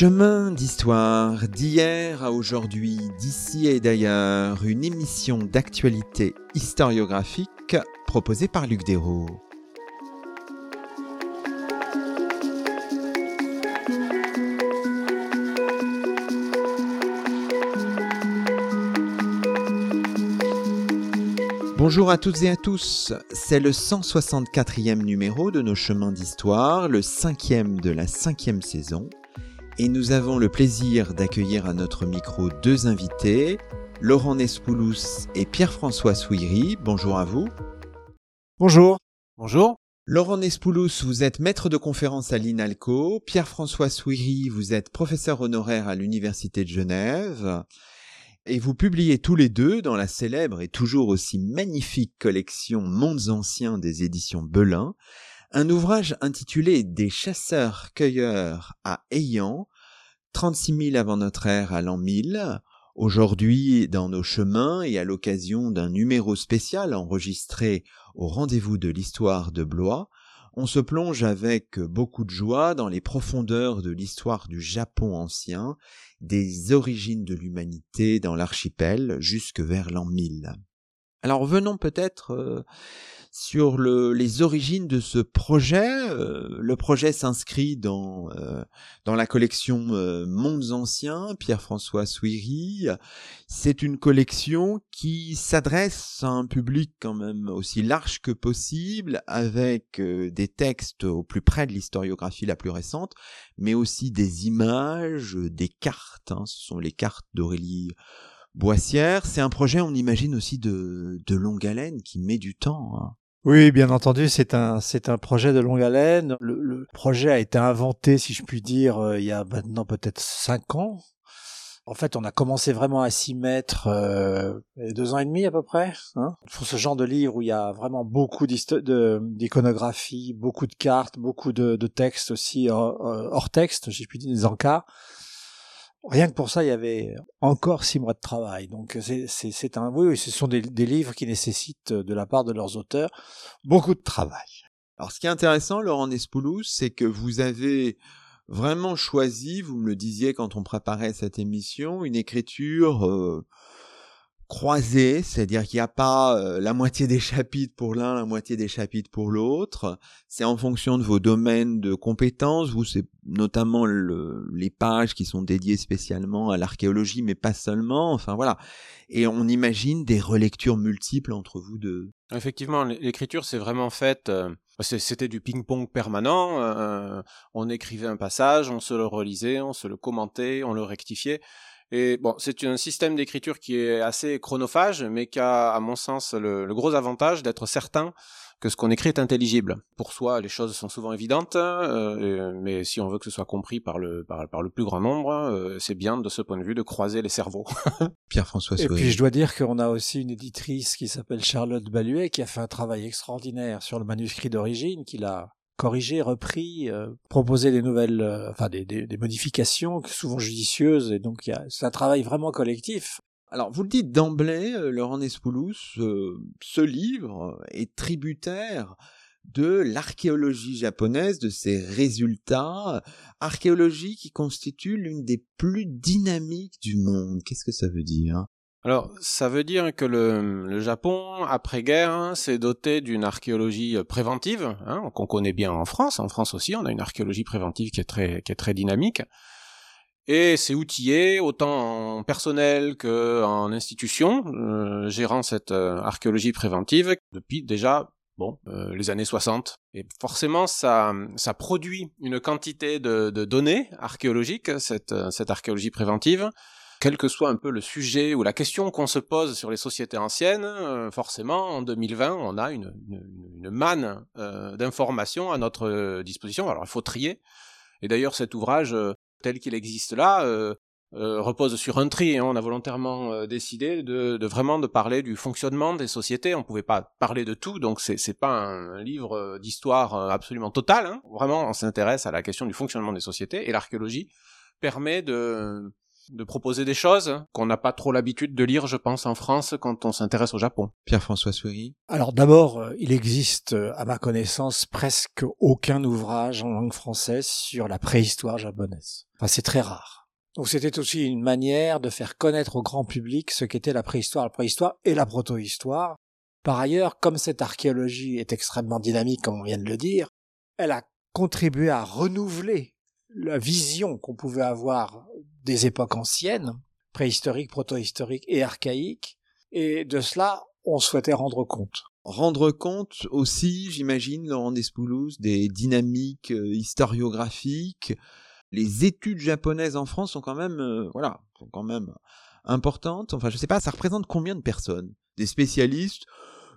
Chemin d'histoire, d'hier à aujourd'hui, d'ici et d'ailleurs, une émission d'actualité historiographique proposée par Luc Dérault. Bonjour à toutes et à tous, c'est le 164e numéro de nos chemins d'histoire, le cinquième de la cinquième saison, et nous avons le plaisir d'accueillir à notre micro deux invités, Laurent Nespoulous et Pierre-François Souiri. Bonjour à vous. Bonjour. Bonjour. Laurent Nespoulous, vous êtes maître de conférence à l'INALCO. Pierre-François Souiri, vous êtes professeur honoraire à l'Université de Genève. Et vous publiez tous les deux dans la célèbre et toujours aussi magnifique collection Mondes anciens des éditions Belin, un ouvrage intitulé Des chasseurs-cueilleurs à Ayant, 36 000 avant notre ère à l'an 1000. Aujourd'hui, dans nos chemins et à l'occasion d'un numéro spécial enregistré au rendez-vous de l'histoire de Blois, on se plonge avec beaucoup de joie dans les profondeurs de l'histoire du Japon ancien, des origines de l'humanité dans l'archipel jusque vers l'an 1000. Alors venons peut-être euh, sur le, les origines de ce projet. Euh, le projet s'inscrit dans, euh, dans la collection Mondes Anciens, Pierre-François Souiri. C'est une collection qui s'adresse à un public quand même aussi large que possible, avec des textes au plus près de l'historiographie la plus récente, mais aussi des images, des cartes. Hein. ce sont les cartes d'Aurélie Boissière. C'est un projet, on imagine aussi de, de longue haleine, qui met du temps. Hein. Oui, bien entendu, c'est un c'est un projet de longue haleine. Le, projet a été inventé, si je puis dire, euh, il y a maintenant peut-être cinq ans. En fait, on a commencé vraiment à s'y mettre euh, deux ans et demi à peu près. Hein pour ce genre de livre où il y a vraiment beaucoup d'iconographie, beaucoup de cartes, beaucoup de, de textes aussi hors, hors texte, si je puis dire, des encas. Rien que pour ça, il y avait encore six mois de travail. Donc c'est un oui, ce sont des, livres qui nécessitent de la part de leurs auteurs beaucoup de travail. Alors ce qui est intéressant, Laurent Nespoulous, c'est que vous avez vraiment choisi, vous me le disiez quand on préparait cette émission, une écriture euh, croisé, c'est-à-dire qu'il n'y a pas euh, la moitié des chapitres pour l'un, la moitié des chapitres pour l'autre. C'est en fonction de vos domaines de compétences. Vous, c'est notamment les pages qui sont dédiées spécialement à l'archéologie, mais pas seulement. Enfin voilà. Et on imagine des relectures multiples entre vous deux. Effectivement, l'écriture, c'est vraiment fait. Euh, c'était du ping-pong permanent. Euh, on écrivait un passage, on se le relisait, on se le commentait, on le rectifiait. Et bon, c'est un système d'écriture qui est assez chronophage, mais qui a, à mon sens, le, gros avantage d'être certain que ce qu'on écrit est intelligible. Pour soi, les choses sont souvent évidentes, euh, mais si on veut que ce soit compris par le, par, le plus grand nombre, euh, c'est bien de ce point de vue de croiser les cerveaux. Pierre-François Et puis je dois dire qu'on a aussi une éditrice qui s'appelle Charlotte Baluet, qui a fait un travail extraordinaire sur le manuscrit d'origine, qu'il a corrigé, repris, euh, proposer des nouvelles, euh, des, modifications souvent judicieuses, et donc c'est un travail vraiment collectif. Alors, vous le dites d'emblée, euh, Laurent Nespoulous, ce livre est tributaire de l'archéologie japonaise, de ses résultats, archéologie qui constitue l'une des plus dynamiques du monde. Qu'est-ce que ça veut dire? Alors, ça veut dire que le, Japon, après-guerre, hein, s'est doté d'une archéologie euh, préventive, hein, qu'on connaît bien en France. En France aussi, on a une archéologie préventive qui est très, qui est très dynamique. Et c'est outillé autant en personnel qu'en institution, euh, gérant cette euh, archéologie préventive depuis déjà bon, les années 60. Et forcément, ça, ça produit une quantité de, de données archéologiques, cette, cette archéologie préventive, quel que soit un peu le sujet ou la question qu'on se pose sur les sociétés anciennes, euh, forcément, en 2020, on a une, manne euh, d'informations à notre euh, disposition. Alors, il faut trier. Et d'ailleurs, cet ouvrage, tel qu'il existe là, repose sur un tri. Hein. On a volontairement décidé de, vraiment de parler du fonctionnement des sociétés. On ne pouvait pas parler de tout, donc c'est n'est pas un, livre d'histoire absolument total. Hein. Vraiment, on s'intéresse à la question du fonctionnement des sociétés et l'archéologie permet de de proposer des choses qu'on n'a pas trop l'habitude de lire, je pense, en France quand on s'intéresse au Japon. Pierre-François Souris Alors d'abord, euh, il existe, euh, à ma connaissance, presque aucun ouvrage en langue française sur la préhistoire japonaise. Enfin, c'est très rare. Donc c'était aussi une manière de faire connaître au grand public ce qu'était la préhistoire, la préhistoire et la protohistoire. Par ailleurs, comme cette archéologie est extrêmement dynamique, comme on vient de le dire, elle a contribué à renouveler la vision qu'on pouvait avoir des époques anciennes, préhistoriques, protohistoriques et archaïques, et de cela, on souhaitait rendre compte. Rendre compte aussi, j'imagine, Laurent Despoulouse, des dynamiques euh, historiographiques. Les études japonaises en France sont quand même, euh, voilà, sont quand même importantes. Enfin, je sais pas, ça représente combien de personnes? Des spécialistes?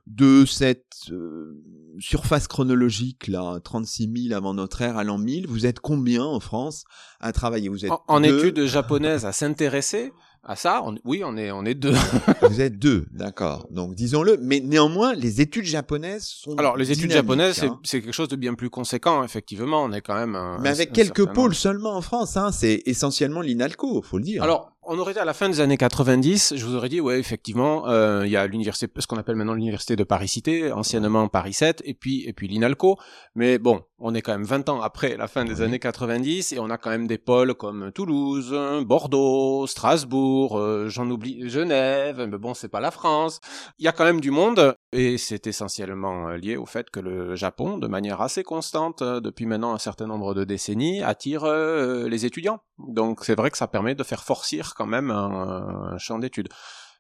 De cette euh, surface chronologique là, 36 000 avant notre ère à l'an 1000, vous êtes combien en France à travailler? Vous êtes en, en études japonaises à s'intéresser à ça Oui, on est on est deux. vous êtes deux, d'accord. Donc disons-le, mais néanmoins les études japonaises sont Alors les études japonaises hein. c'est quelque chose de bien plus conséquent effectivement, on est quand même un, Mais avec un, quelques pôles seulement en France hein, c'est essentiellement l'INALCO, faut le dire. Alors on aurait été à la fin des années 90, je vous aurais dit, ouais, effectivement, euh, il y a l'université, ce qu'on appelle maintenant l'université de Paris-Cité, anciennement Paris 7, et puis, et puis l'INALCO. Mais bon, on est quand même 20 ans après la fin des années 90, et on a quand même des pôles comme Toulouse, Bordeaux, Strasbourg, euh, j'en oublie, Genève, mais bon, c'est pas la France. Il y a quand même du monde, et c'est essentiellement euh, lié au fait que le Japon, de manière assez constante, euh, depuis maintenant un certain nombre de décennies, attire euh, les étudiants. Donc c'est vrai que ça permet de faire forcir quand même un, champ d'études.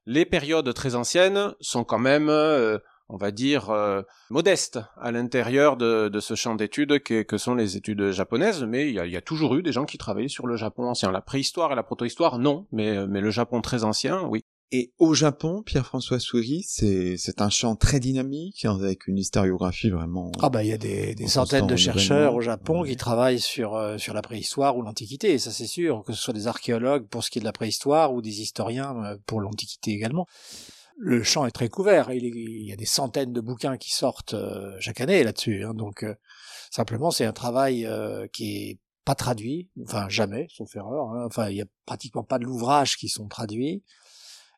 Les périodes très anciennes sont quand même, euh, on va dire, euh, modestes à l'intérieur de, ce champ d'études que, sont les études japonaises, mais il y, a, toujours eu des gens qui travaillaient sur le Japon ancien. La préhistoire et la protohistoire, non, mais le Japon très ancien, oui. Et au Japon, Pierre-François Souris, c'est c'est un champ très dynamique avec une historiographie vraiment. Ah bah il y a des, des centaines de chercheurs au Japon ouais. qui travaillent sur euh, sur la préhistoire ou l'Antiquité, ça c'est sûr, que ce soit des archéologues pour ce qui est de la préhistoire ou des historiens euh, pour l'Antiquité également. Le champ est très couvert, il, il, y a des centaines de bouquins qui sortent euh, chaque année là-dessus, hein, donc euh, simplement c'est un travail qui est pas traduit, enfin jamais, sauf erreur. Hein, enfin, il y a pratiquement pas de l'ouvrage qui sont traduits.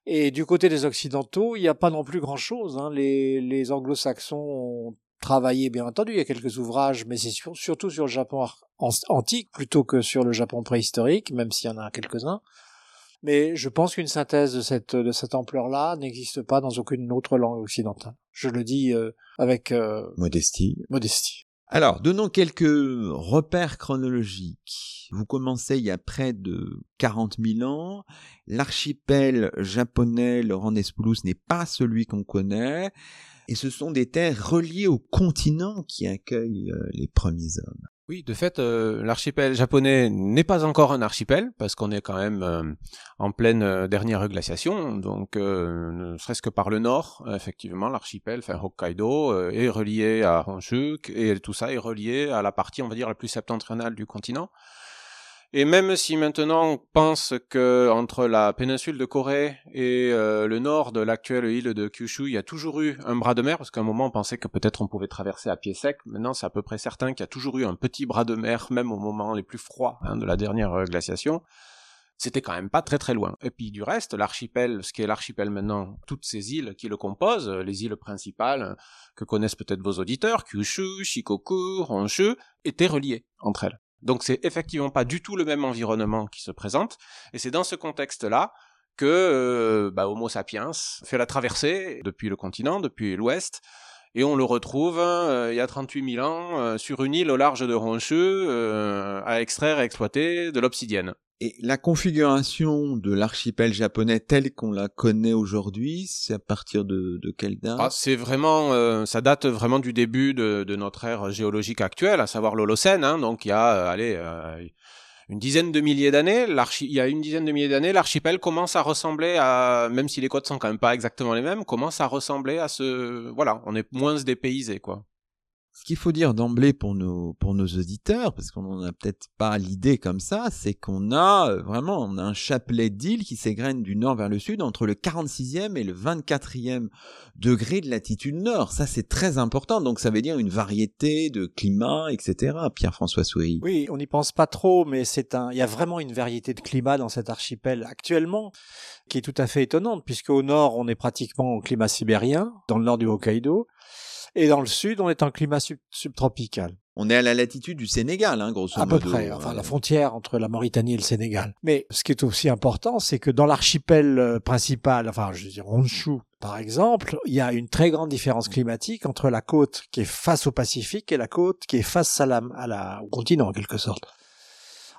Et du côté des Occidentaux, il n'y a pas non plus grand-chose. Hein. Les, les anglo-saxons ont travaillé, bien entendu, il y a quelques ouvrages, mais c'est sur, surtout sur le Japon antique plutôt que sur le Japon préhistorique, même s'il y en a quelques-uns. Mais je pense qu'une synthèse de cette, de cette ampleur-là n'existe pas dans aucune autre langue occidentale. Je le dis euh, avec euh, modestie. Modestie. Alors, donnons quelques repères chronologiques. Vous commencez il y a près de 40 000 ans. L'archipel japonais, Laurent Nespoulos, n'est pas celui qu'on connaît. Et ce sont des terres reliées au continent qui accueillent les premiers hommes. Oui, de fait, euh, l'archipel japonais n'est pas encore un archipel parce qu'on est quand même euh, en pleine euh, dernière glaciation. Donc, ne serait-ce que par le nord, effectivement, l'archipel, enfin Hokkaido, est relié à Honshu et tout ça est relié à la partie, on va dire, la plus septentrionale du continent. Et même si maintenant on pense que entre la péninsule de Corée et euh, le nord de l'actuelle île de Kyushu, il y a toujours eu un bras de mer, parce qu'à un moment on pensait que peut-être on pouvait traverser à pied sec. Maintenant c'est à peu près certain qu'il y a toujours eu un petit bras de mer, même au moment les plus froids hein, de la dernière euh, glaciation. C'était quand même pas très très loin. Et puis du reste, l'archipel, ce qui est l'archipel maintenant, toutes ces îles qui le composent, les îles principales que connaissent peut-être vos auditeurs, Kyushu, Shikoku, Honshu, étaient reliées entre elles. Donc c'est effectivement pas du tout le même environnement qui se présente, et c'est dans ce contexte-là que euh, bah, Homo sapiens fait la traversée depuis le continent, depuis l'ouest, et on le retrouve euh, il y a 38 000 ans euh, sur une île au large de Honshu à extraire et exploiter de l'obsidienne. Et la configuration de l'archipel japonais tel qu'on la connaît aujourd'hui, c'est à partir de, de quelle date? Ah, C'est vraiment, euh, ça date vraiment du début de, de, notre ère géologique actuelle, à savoir l'Holocène. Hein, donc il y a, euh, allez, euh, une dizaine de milliers d'années. Il y a une dizaine de milliers d'années, l'archipel commence à ressembler à, même si les côtes sont quand même pas exactement les mêmes, commence à ressembler à ce, voilà, on est moins dépaysé, quoi. Ce qu'il faut dire d'emblée pour nos pour nos auditeurs, parce qu'on n'en a peut-être pas l'idée comme ça, c'est qu'on a euh, vraiment on a un chapelet d'îles qui s'égrène du nord vers le sud entre le 46e et le 24e degré de latitude nord. Ça c'est très important, donc ça veut dire une variété de climats, etc. Pierre-François Souris. Oui, on n'y pense pas trop, mais c'est un, il y a vraiment une variété de climats dans cet archipel actuellement qui est tout à fait étonnante, puisque au nord on est pratiquement au climat sibérien, dans le nord du Hokkaido. Et dans le sud, on est en climat subtropical. On est à la latitude du Sénégal, hein, grosso modo. À peu près, enfin la frontière entre la Mauritanie et le Sénégal. Mais ce qui est aussi important, c'est que dans l'archipel euh, principal, enfin je veux dire Honshu par exemple, il y a une très grande différence climatique entre la côte qui est face au Pacifique et la côte qui est face à la, à la au continent en quelque sorte.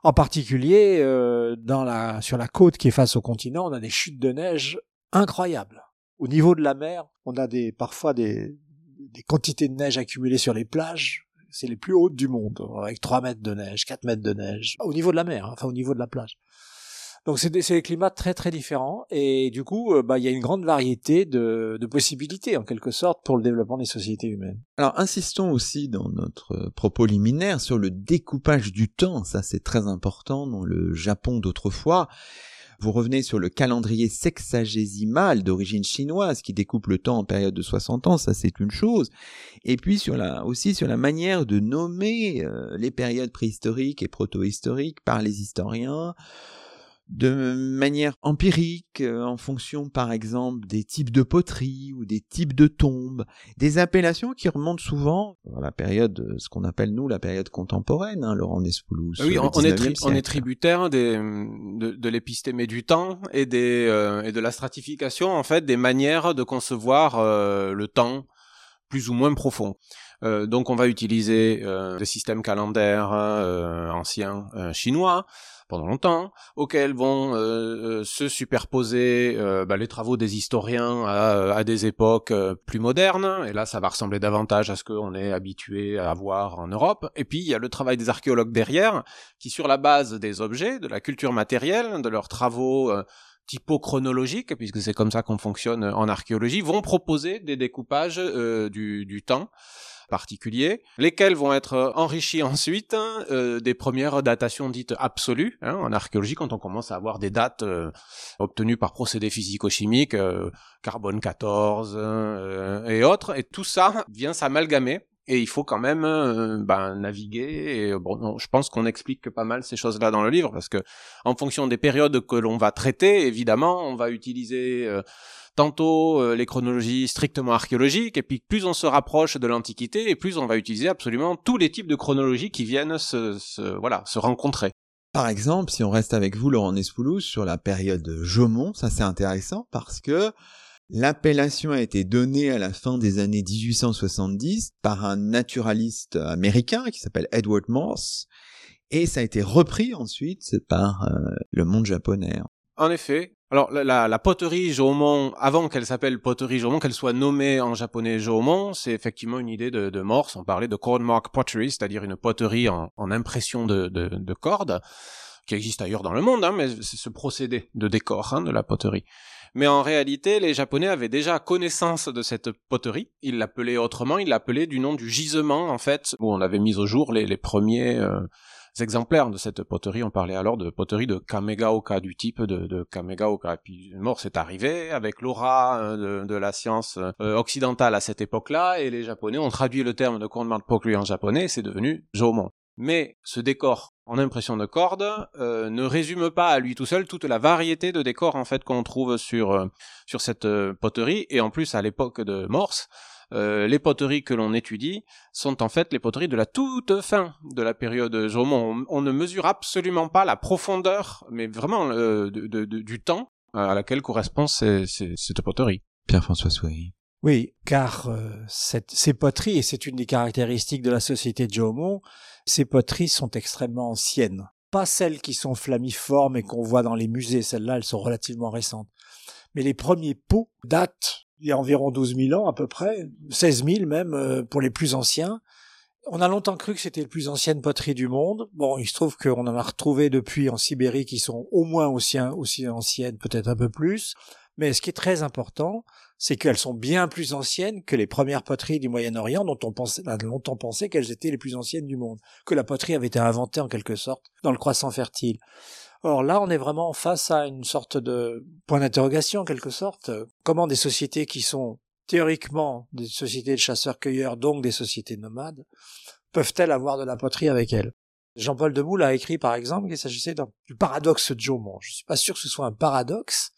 En particulier, euh, dans la, sur la côte qui est face au continent, on a des chutes de neige incroyables. Au niveau de la mer, on a des, parfois des, des quantités de neige accumulées sur les plages, c'est les plus hautes du monde, avec 3 mètres de neige, 4 mètres de neige, au niveau de la mer, hein, enfin au niveau de la plage. Donc c'est des, climats très très différents et du coup euh, bah, il y a une grande variété de, possibilités en quelque sorte pour le développement des sociétés humaines. Alors insistons aussi dans notre propos liminaire sur le découpage du temps, ça c'est très important dans le Japon d'autrefois. Vous revenez sur le calendrier sexagésimal d'origine chinoise qui découpe le temps en période de 60 ans, ça c'est une chose. Et puis sur la, aussi sur la manière de nommer euh, les périodes préhistoriques et protohistoriques par les historiens de manière empirique, euh, en fonction par exemple des types de poteries ou des types de tombes, des appellations qui remontent souvent à la période, euh, ce qu'on appelle nous la période contemporaine, hein, Laurent Nespoulos. Oui, on, est on est tributaire des, de, de l'épistémée du temps et, des, euh, et de la stratification en fait des manières de concevoir le temps plus ou moins profond. Euh, donc on va utiliser euh, des systèmes calendaires anciens chinois pendant longtemps, auxquels vont euh, euh, se superposer euh, bah, les travaux des historiens à, à des époques plus modernes, et là ça va ressembler davantage à ce qu'on est habitué à voir en Europe. Et puis il y a le travail des archéologues derrière, qui sur la base des objets, de la culture matérielle, de leurs travaux typochronologiques, puisque c'est comme ça qu'on fonctionne en archéologie, vont proposer des découpages du, du temps particuliers, lesquels vont être enrichis ensuite hein, euh, des premières datations dites absolues. Hein, en archéologie, quand on commence à avoir des dates euh, obtenues par procédés physico-chimiques, euh, carbone 14 et autres, et tout ça vient s'amalgamer et il faut quand même ben, naviguer. Et, bon, je pense qu'on explique pas mal ces choses-là dans le livre parce que en fonction des périodes que l'on va traiter, évidemment, on va utiliser tantôt euh, les chronologies strictement archéologiques, et puis plus on se rapproche de l'Antiquité, et plus on va utiliser absolument tous les types de chronologies qui viennent se, voilà, se rencontrer. Par exemple, si on reste avec vous, Laurent Nespoulos, sur la période Jomon, ça c'est intéressant parce que l'appellation a été donnée à la fin des années 1870 par un naturaliste américain qui s'appelle Edward Morse, et ça a été repris ensuite par euh, le monde japonais. En effet, alors la, poterie Jomon, avant qu'elle s'appelle poterie Jomon, qu'elle soit nommée en japonais Jomon, c'est effectivement une idée de, de Morse. On parlait de cordmark pottery, c'est-à-dire une poterie en, impression de, de, de, cordes, qui existe ailleurs dans le monde, hein, mais c'est ce procédé de décor hein, de la poterie. Mais en réalité, les Japonais avaient déjà connaissance de cette poterie. Ils l'appelaient autrement, ils l'appelaient du nom du gisement, en fait, où on avait mis au jour les, les premiers... Euh, exemplaires de cette poterie. On parlait alors de poterie de Kamegaoka, du type de, de Kamegaoka. Et puis mort c'est arrivé avec l'aura euh, de, la science euh, occidentale à cette époque-là, et les Japonais ont traduit le terme de Konmar Pokuri en japonais, c'est devenu Jomon. Mais ce décor en impression de corde euh, ne résume pas à lui tout seul toute la variété de décors en fait qu'on trouve sur sur cette poterie et en plus à l'époque de Morse euh, les poteries que l'on étudie sont en fait les poteries de la toute fin de la période Jomon. On, ne mesure absolument pas la profondeur, mais vraiment euh, du temps à laquelle correspond cette poterie. Pierre-François Souay. Oui, car euh, ces poteries, et c'est une des caractéristiques de la société de Jomon, ces poteries sont extrêmement anciennes. Pas celles qui sont flamiformes et qu'on voit dans les musées, celles-là, elles sont relativement récentes. Mais les premiers pots datent il y a environ 12 000 ans à peu près, 16 000 même euh, pour les plus anciens. On a longtemps cru que c'était la plus ancienne poterie du monde. Bon, il se trouve qu'on en a retrouvé depuis en Sibérie qui sont au moins aussi, anciennes, peut-être un peu plus. Mais ce qui est très important, c'est qu'elles sont bien plus anciennes que les premières poteries du Moyen-Orient dont on pensait, a longtemps pensé qu'elles étaient les plus anciennes du monde, que la poterie avait été inventée en quelque sorte dans le croissant fertile. Or là, on est vraiment face à une sorte de point d'interrogation en quelque sorte. Comment des sociétés qui sont théoriquement des sociétés de chasseurs-cueilleurs, donc des sociétés nomades, peuvent-elles avoir de la poterie avec elles? Jean-Paul Demoule a écrit par exemple qu'il s'agissait du paradoxe de Jomon. Je suis pas sûr que ce soit un paradoxe,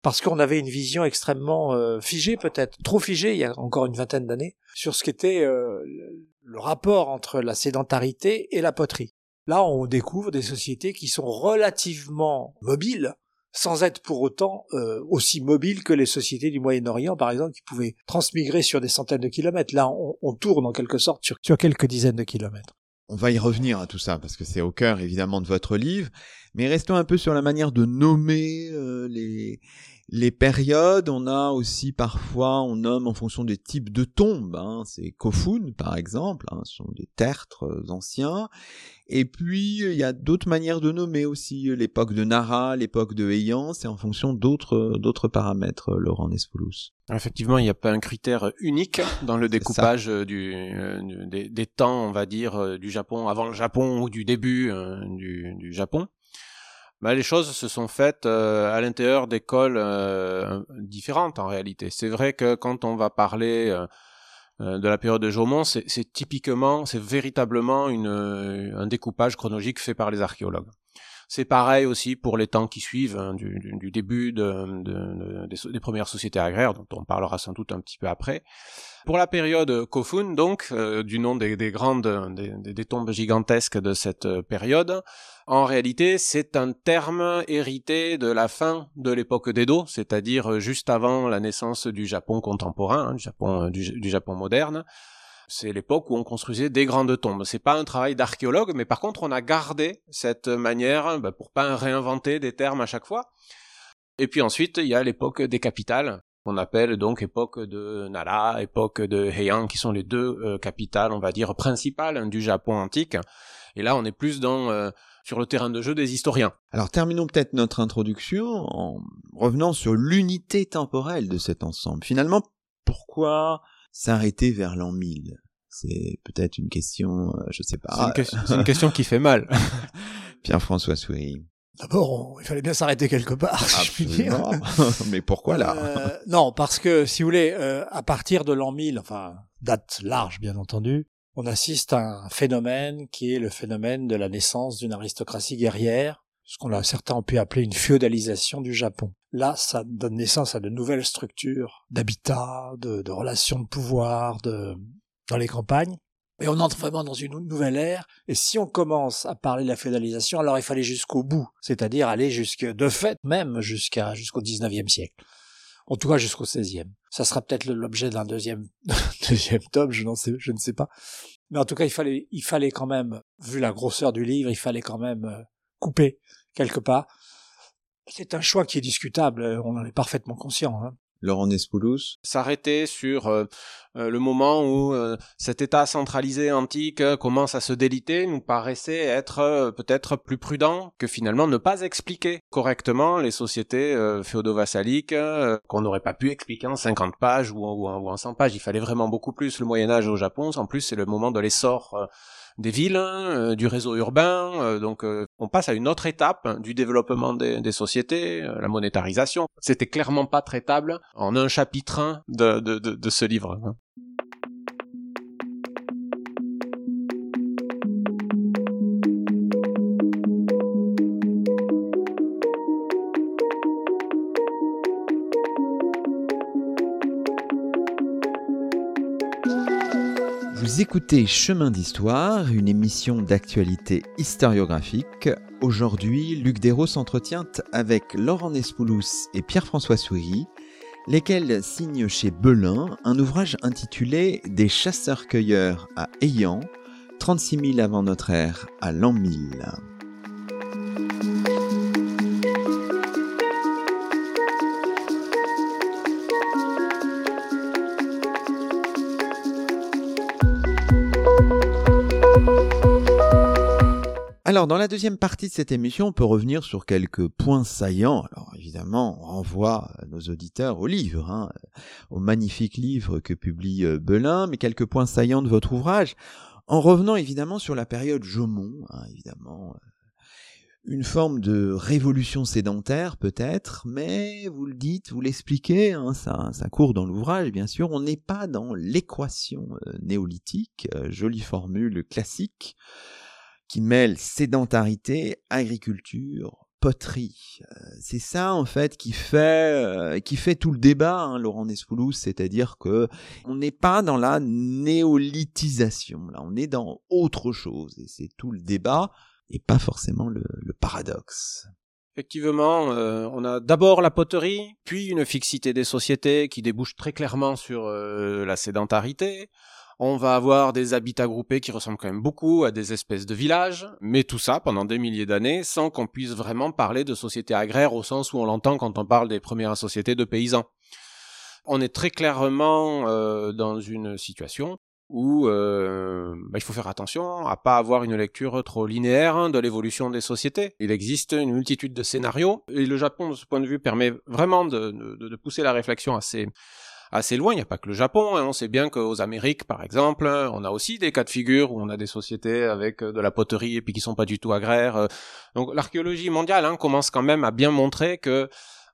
parce qu'on avait une vision extrêmement euh, figée peut-être, trop figée il y a encore une vingtaine d'années, sur ce qu'était euh, le rapport entre la sédentarité et la poterie. Là, on découvre des sociétés qui sont relativement mobiles, sans être pour autant euh, aussi mobiles que les sociétés du Moyen-Orient, par exemple, qui pouvaient transmigrer sur des centaines de kilomètres. Là, on, tourne en quelque sorte sur, sur quelques dizaines de kilomètres. On va y revenir à tout ça parce que c'est au cœur évidemment de votre livre, mais restons un peu sur la manière de nommer les les périodes, on a aussi parfois, on nomme en fonction des types de tombes. Hein. C'est Kofun, par exemple, hein, ce sont des tertres euh, anciens. Et puis, il y a d'autres manières de nommer aussi. L'époque de Nara, l'époque de Heian, c'est en fonction d'autres d'autres paramètres, euh, Laurent Nespolous. Effectivement, il n'y a pas un critère unique dans le découpage euh, des, temps, on va dire, du Japon, avant le Japon ou du début du, du Japon bah, les choses se sont faites euh, à l'intérieur d'écoles euh, différentes en réalité. C'est vrai que quand on va parler euh, de la période de Jomon, c'est typiquement, c'est véritablement une, un découpage chronologique fait par les archéologues. C'est pareil aussi pour les temps qui suivent, hein, du, début de, de, des, premières sociétés agraires, dont on parlera sans doute un petit peu après. Pour la période Kofun, donc, du nom des, des grandes, des, tombes gigantesques de cette période, en réalité, c'est un terme hérité de la fin de l'époque d'Edo, c'est-à-dire juste avant la naissance du Japon contemporain, hein, Japon, du, Japon moderne. C'est l'époque où on construisait des grandes tombes. C'est pas un travail d'archéologue, mais par contre, on a gardé cette manière bah, pour pas réinventer des termes à chaque fois. Et puis ensuite, il y a l'époque des capitales, qu'on appelle donc époque de Nara, époque de Heian, qui sont les deux euh, capitales, on va dire, principales hein, du Japon antique. Et là, on est plus dans euh, sur le terrain de jeu des historiens. Alors terminons peut-être notre introduction en revenant sur l'unité temporelle de cet ensemble. Finalement, pourquoi s'arrêter vers l'an 1000 C'est peut-être une question, euh, je sais pas. C'est une, question qui fait mal. Pierre-François Souris. D'abord, il fallait bien s'arrêter quelque part, si je puis dire. Mais pourquoi là euh, Non, parce que, si vous voulez, euh, à partir de l'an 1000, enfin, date large bien entendu, on assiste à un phénomène qui est le phénomène de la naissance d'une aristocratie guerrière, ce qu'on a certains ont pu appeler une féodalisation du Japon. Là, ça donne naissance à de nouvelles structures d'habitat, de, relations de pouvoir, de, dans les campagnes. Et on entre vraiment dans une nouvelle ère. Et si on commence à parler de la féodalisation, alors il fallait jusqu'au bout, c'est-à-dire aller jusque, de fait même jusqu'à jusqu'au 19e siècle en tout cas jusqu'au 16e. Ça sera peut-être l'objet d'un deuxième, deuxième tome, je, sais, je ne sais pas. Mais en tout cas, il fallait, il fallait quand même, vu la grosseur du livre, il fallait quand même euh, couper quelque part. C'est un choix qui est discutable, on en est parfaitement conscient. Hein. Laurent Nespoulos S'arrêter sur euh, euh, le moment où euh, cet État centralisé antique commence à se déliter nous paraissait être peut-être plus prudent que finalement ne pas expliquer correctement les sociétés féodo-vassaliques qu'on n'aurait pas pu expliquer en 50 pages ou ou en 100 pages. Il fallait vraiment beaucoup plus le Moyen Âge au Japon. En plus, c'est le moment de l'essor des villes, euh, du réseau urbain. Euh, donc euh, on passe à une autre étape du développement des, sociétés, la monétarisation. C'était clairement pas traitable en un chapitre de, de, de ce livre. Vous écoutez Chemin d'Histoire, une émission d'actualité historiographique. Aujourd'hui, Luc Dérault s'entretient avec Laurent Nespoulos et Pierre-François Soury, lesquels signent chez Belin un ouvrage intitulé Des chasseurs-cueilleurs à Ayant, 36 000 avant notre ère à l'an 1000. Alors, dans la deuxième partie de cette émission, on peut revenir sur quelques points saillants. Alors, évidemment, on renvoie nos auditeurs au livre, hein, au magnifique livre que publie euh, Belin, mais quelques points saillants de votre ouvrage, en revenant évidemment sur la période Jaumont, hein, évidemment, euh, une forme de révolution sédentaire peut-être, mais vous le dites, vous l'expliquez, hein, ça, court dans l'ouvrage bien sûr, on n'est pas dans l'équation euh, néolithique, jolie formule classique, qui mêle sédentarité, agriculture, poterie. Euh, c'est ça en fait qui fait euh, qui fait tout le débat, hein, Laurent Nespoulous, c'est-à-dire que on n'est pas dans la néolithisation, là, on est dans autre chose et c'est tout le débat et pas forcément le, paradoxe. Effectivement, euh, on a d'abord la poterie, puis une fixité des sociétés qui débouche très clairement sur la sédentarité. On va avoir des habitats groupés qui ressemblent quand même beaucoup à des espèces de villages, mais tout ça pendant des milliers d'années sans qu'on puisse vraiment parler de société agraire au sens où on l'entend quand on parle des premières sociétés de paysans. On est très clairement euh, dans une situation où euh, bah, il faut faire attention à pas avoir une lecture trop linéaire de l'évolution des sociétés. Il existe une multitude de scénarios et le Japon, de ce point de vue, permet vraiment de, de pousser la réflexion assez assez loin. Il n'y a pas que le Japon. Hein. On sait bien qu'aux Amériques, par exemple, on a aussi des cas de figure où on a des sociétés avec euh, de la poterie et puis qui sont pas du tout agraires. Euh. Donc l'archéologie mondiale hein, commence quand même à bien montrer que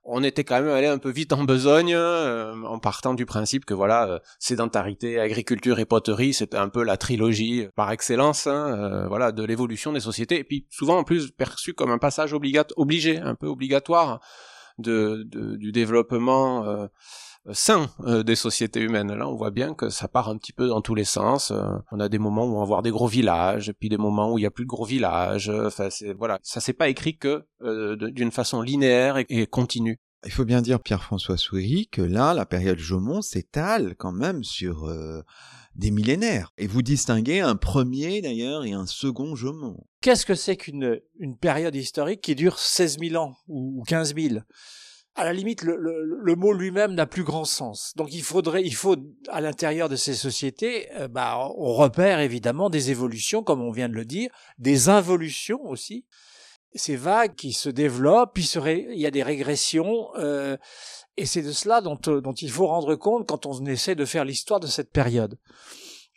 on était quand même allé un peu vite en besogne euh, en partant du principe que voilà sédentarité, agriculture et poterie c'était un peu la trilogie par excellence hein, voilà de l'évolution des sociétés et puis souvent en plus perçu comme un passage obligé un peu obligatoire de, du développement sain euh, des sociétés humaines. Là, on voit bien que ça part un petit peu dans tous les sens. Euh, on a des moments où on va voir des gros villages, puis des moments où il y a plus de gros villages. Enfin, c'est voilà, ça s'est pas écrit que euh, d'une façon linéaire et, continue. Il faut bien dire, Pierre-François Souris, que là, la période Jomon s'étale quand même sur des millénaires. Et vous distinguez un premier d'ailleurs et un second Jomon. Qu'est-ce que c'est qu'une une période historique qui dure 16 000 ans ou 15 000 à la limite, le, le, mot lui-même n'a plus grand sens. Donc il faudrait, il faut à l'intérieur de ces sociétés, euh, bah, on repère évidemment des évolutions, comme on vient de le dire, des involutions aussi. Ces vagues qui se développent, puis il y a des régressions, euh, et c'est de cela dont, euh, dont il faut rendre compte quand on essaie de faire l'histoire de cette période.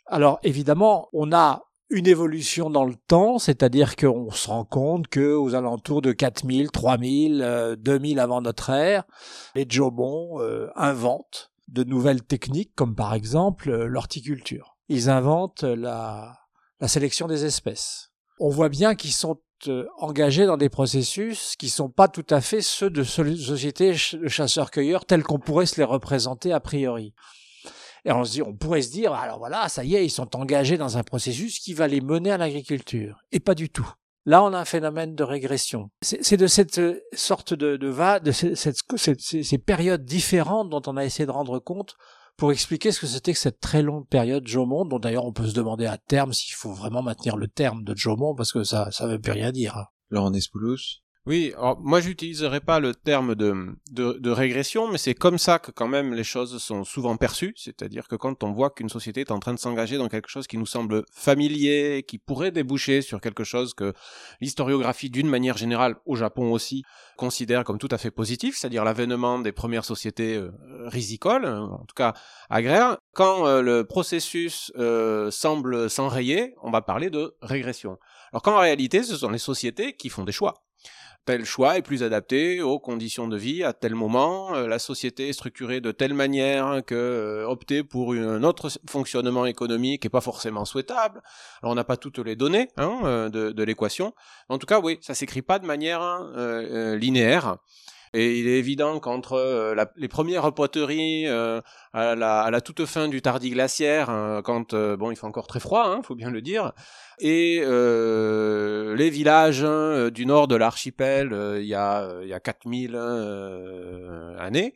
Alors évidemment, on a une évolution dans le temps, c'est-à-dire qu'on se rend compte que aux alentours de 4000, 3000, 2000 avant notre ère, les Jobons euh, inventent de nouvelles techniques comme par exemple euh, l'horticulture. Ils inventent la, la sélection des espèces. On voit bien qu'ils sont euh, engagés dans des processus qui sont pas tout à fait ceux de sociétés de chasseurs-cueilleurs tels qu'on pourrait se les représenter a priori. Et on, se dit, on pourrait se dire, alors voilà, ça y est, ils sont engagés dans un processus qui va les mener à l'agriculture. Et pas du tout. Là, on a un phénomène de régression. C'est de cette euh, sorte de, de va, de cette, cette, ces périodes différentes dont on a essayé de rendre compte pour expliquer ce que c'était que cette très longue période Jomon, dont d'ailleurs on peut se demander à terme s'il faut vraiment maintenir le terme de Jomon, parce que ça, ça veut plus rien dire. Laurent Nespoulos oui, alors moi j'utiliserai pas le terme de, de, régression, mais c'est comme ça que quand même les choses sont souvent perçues, c'est-à-dire que quand on voit qu'une société est en train de s'engager dans quelque chose qui nous semble familier, qui pourrait déboucher sur quelque chose que l'historiographie d'une manière générale au Japon aussi considère comme tout à fait positif, c'est-à-dire l'avènement des premières sociétés euh, risicoles, en tout cas agraires, quand euh, le processus euh, semble s'enrayer, on va parler de régression. Alors qu'en réalité, ce sont les sociétés qui font des choix tel choix est plus adapté aux conditions de vie à tel moment, euh, la société est structurée de telle manière que euh, opter pour un autre fonctionnement économique est pas forcément souhaitable. Alors on n'a pas toutes les données hein, euh, de, de l'équation. En tout cas, oui, ça s'écrit pas de manière linéaire. Et il est évident qu'entre euh, les premières poteries euh, à, la, toute fin du tardiglaciaire, hein, quand euh, bon, il fait encore très froid, hein, faut bien le dire, et les villages hein, du nord de l'archipel, il y a y a 4000 années,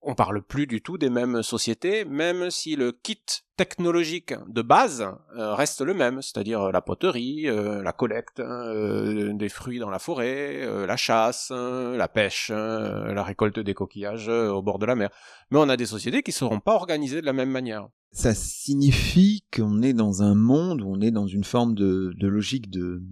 on parle plus du tout des mêmes sociétés, même si le kit technologique de base euh, reste le même, c'est-à-dire euh, la poterie, euh, la collecte des fruits dans la forêt, la chasse, la pêche, la récolte des coquillages au bord de la mer. Mais on a des sociétés qui ne seront pas organisées de la même manière. Ça signifie qu'on est dans un monde où on est dans une forme de, logique de,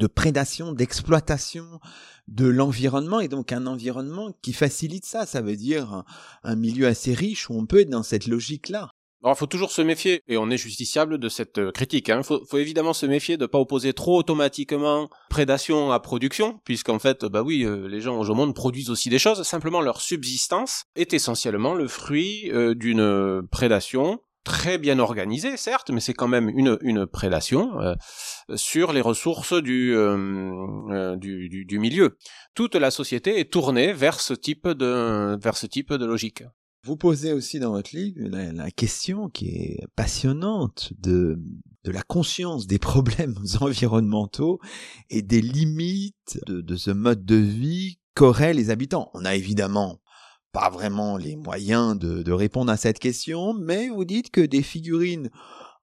de prédation, d'exploitation de l'environnement et donc un environnement qui facilite ça. Ça veut dire un milieu assez riche où on peut être dans cette logique-là. Alors, il faut toujours se méfier, et on est justiciable de cette euh, critique. Il hein. faut, faut, évidemment se méfier de ne pas opposer trop automatiquement prédation à production, puisqu'en fait, bah oui, euh, les gens au monde produisent aussi des choses. Simplement, leur subsistance est essentiellement le fruit euh, d'une prédation très bien organisée, certes, mais c'est quand même une, une prédation sur les ressources du, du, du, du milieu. Toute la société est tournée vers ce type de, vers ce type de logique. Vous posez aussi dans votre livre la, question qui est passionnante de, de la conscience des problèmes environnementaux et des limites de, de ce mode de vie qu'auraient les habitants. On a évidemment pas vraiment les moyens de, répondre à cette question, mais vous dites que des figurines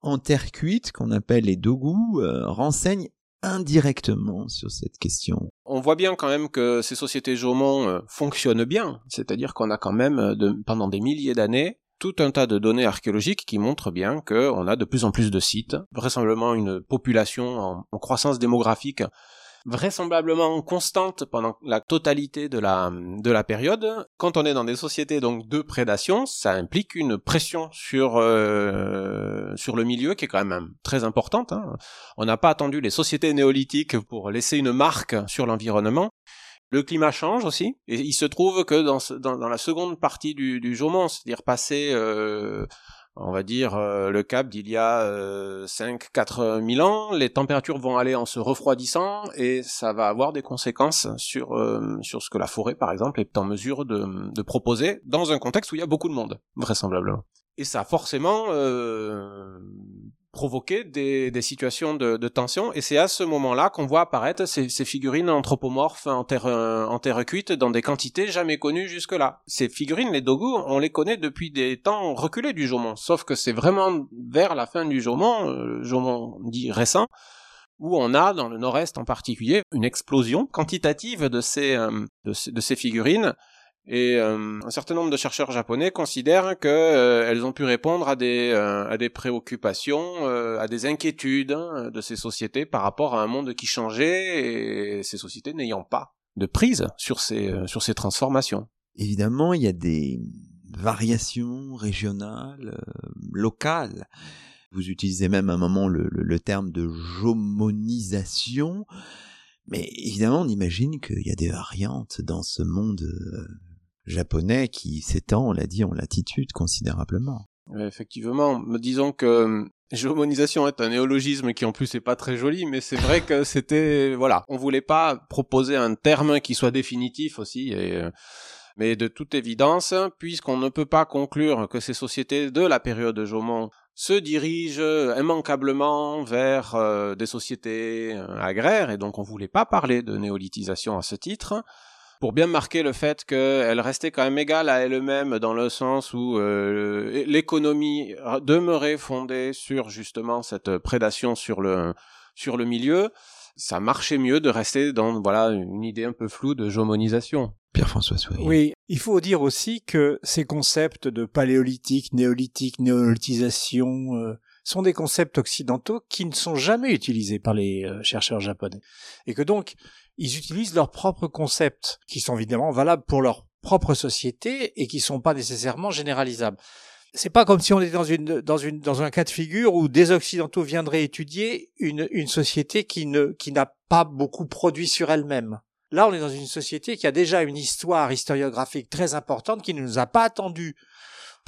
en terre cuite, qu'on appelle les dogu, euh, renseignent indirectement sur cette question. On voit bien quand même que ces sociétés Jomon euh, fonctionnent bien, c'est-à-dire qu'on a quand même euh, pendant des milliers d'années tout un tas de données archéologiques qui montrent bien qu'on a de plus en plus de sites, vraisemblablement une population en croissance démographique vraisemblablement constante pendant la totalité de la, de la période. Quand on est dans des sociétés donc de prédation, ça implique une pression sur, euh, sur le milieu qui est quand même très importante. Hein. On n'a pas attendu les sociétés néolithiques pour laisser une marque sur l'environnement. Le climat change aussi, et il se trouve que dans, dans, dans la seconde partie du, du c'est-à-dire passer euh, on va dire euh, le cap d'il y a euh, 5-4 000 ans, les températures vont aller en se refroidissant et ça va avoir des conséquences sur euh, sur ce que la forêt par exemple est en mesure de, de proposer dans un contexte où il y a beaucoup de monde vraisemblablement. Et ça forcément euh, provoquer des, des situations de, de, tension. Et c'est à ce moment-là qu'on voit apparaître ces, figurines anthropomorphes en terre, en terre cuite dans des quantités jamais connues jusque-là. Ces figurines, les dogu, on les connaît depuis des temps reculés du Jomon, sauf que c'est vraiment vers la fin du Jomon, euh, Jomon dit récent, où on a, dans le nord-est en particulier, une explosion quantitative de ces, euh, de ces figurines et euh, un certain nombre de chercheurs japonais considèrent qu'elles euh, ont pu répondre à des, euh, à des préoccupations, à des inquiétudes hein, de ces sociétés par rapport à un monde qui changeait et ces sociétés n'ayant pas de prise sur ces, sur ces transformations. Évidemment, il y a des variations régionales, locales. Vous utilisez même à un moment le, le, le terme de jomonisation. Mais évidemment, on imagine qu'il y a des variantes dans ce monde japonais qui s'étend, on l'a dit, en latitude considérablement. Effectivement, disons que Géomonisation est un néologisme qui en plus est pas très joli, mais c'est vrai que c'était voilà, on voulait pas proposer un terme qui soit définitif aussi. Et, euh, mais de toute évidence, puisqu'on ne peut pas conclure que ces sociétés de la période de Jomon se dirigent immanquablement vers euh, des sociétés euh, agraires, et donc on voulait pas parler de néolithisation à ce titre, pour bien marquer le fait qu'elle restait quand même égale à elle-même dans le sens où euh, l'économie demeurait fondée sur justement cette prédation sur le sur le milieu, ça marchait mieux de rester dans voilà une idée un peu floue de jomonisation. Pierre-François Souris. Oui, il faut dire aussi que ces concepts de paléolithique, néolithique, néolithisation euh, sont des concepts occidentaux qui ne sont jamais utilisés par les euh, chercheurs japonais. Et que donc, ils utilisent leurs propres concepts, qui sont évidemment valables pour leur propre société et qui sont pas nécessairement généralisables. C'est pas comme si on était dans une dans une dans un cas de figure où des occidentaux viendraient étudier une une société qui ne qui n'a pas beaucoup produit sur elle-même. Là, on est dans une société qui a déjà une histoire historiographique très importante qui ne nous a pas attendu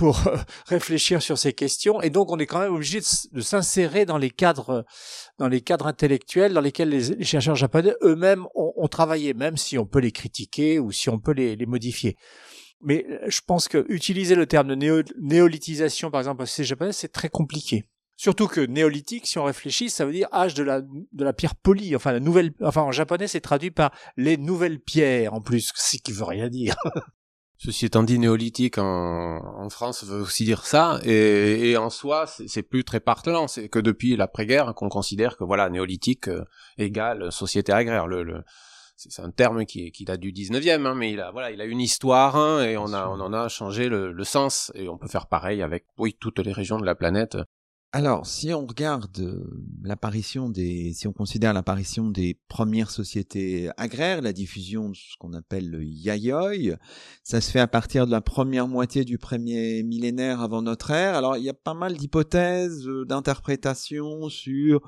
pour euh, réfléchir sur ces questions et donc on est quand même obligé de, s'insérer dans les cadres dans les cadres intellectuels dans lesquels les, chercheurs japonais eux-mêmes ont, travaillé même si on peut les critiquer ou si on peut les, modifier mais euh, je pense que utiliser le terme de néolithisation par exemple ces japonais c'est très compliqué Surtout que néolithique, si on réfléchit, ça veut dire âge de la, de la pierre polie. Enfin, la nouvelle, enfin, en japonais, c'est traduit par les nouvelles pierres, en plus, ce qui veut rien dire. Ceci étant dit, néolithique en, en France veut aussi dire ça, et, et en soi, c'est plus très parlant. C'est que depuis l'après-guerre qu'on considère que voilà, néolithique euh, égale société agraire. Le, le c'est un terme qui, qui date du 19e, hein, mais il a voilà, il a une histoire hein, et on a on en a changé le, le, sens et on peut faire pareil avec oui toutes les régions de la planète Alors, si on regarde euh, l'apparition des, si on considère l'apparition des premières sociétés agraires, la diffusion de ce qu'on appelle le yayoi, ça se fait à partir de la première moitié du premier millénaire avant notre ère. Alors, il y a pas mal d'hypothèses, euh, d'interprétations sur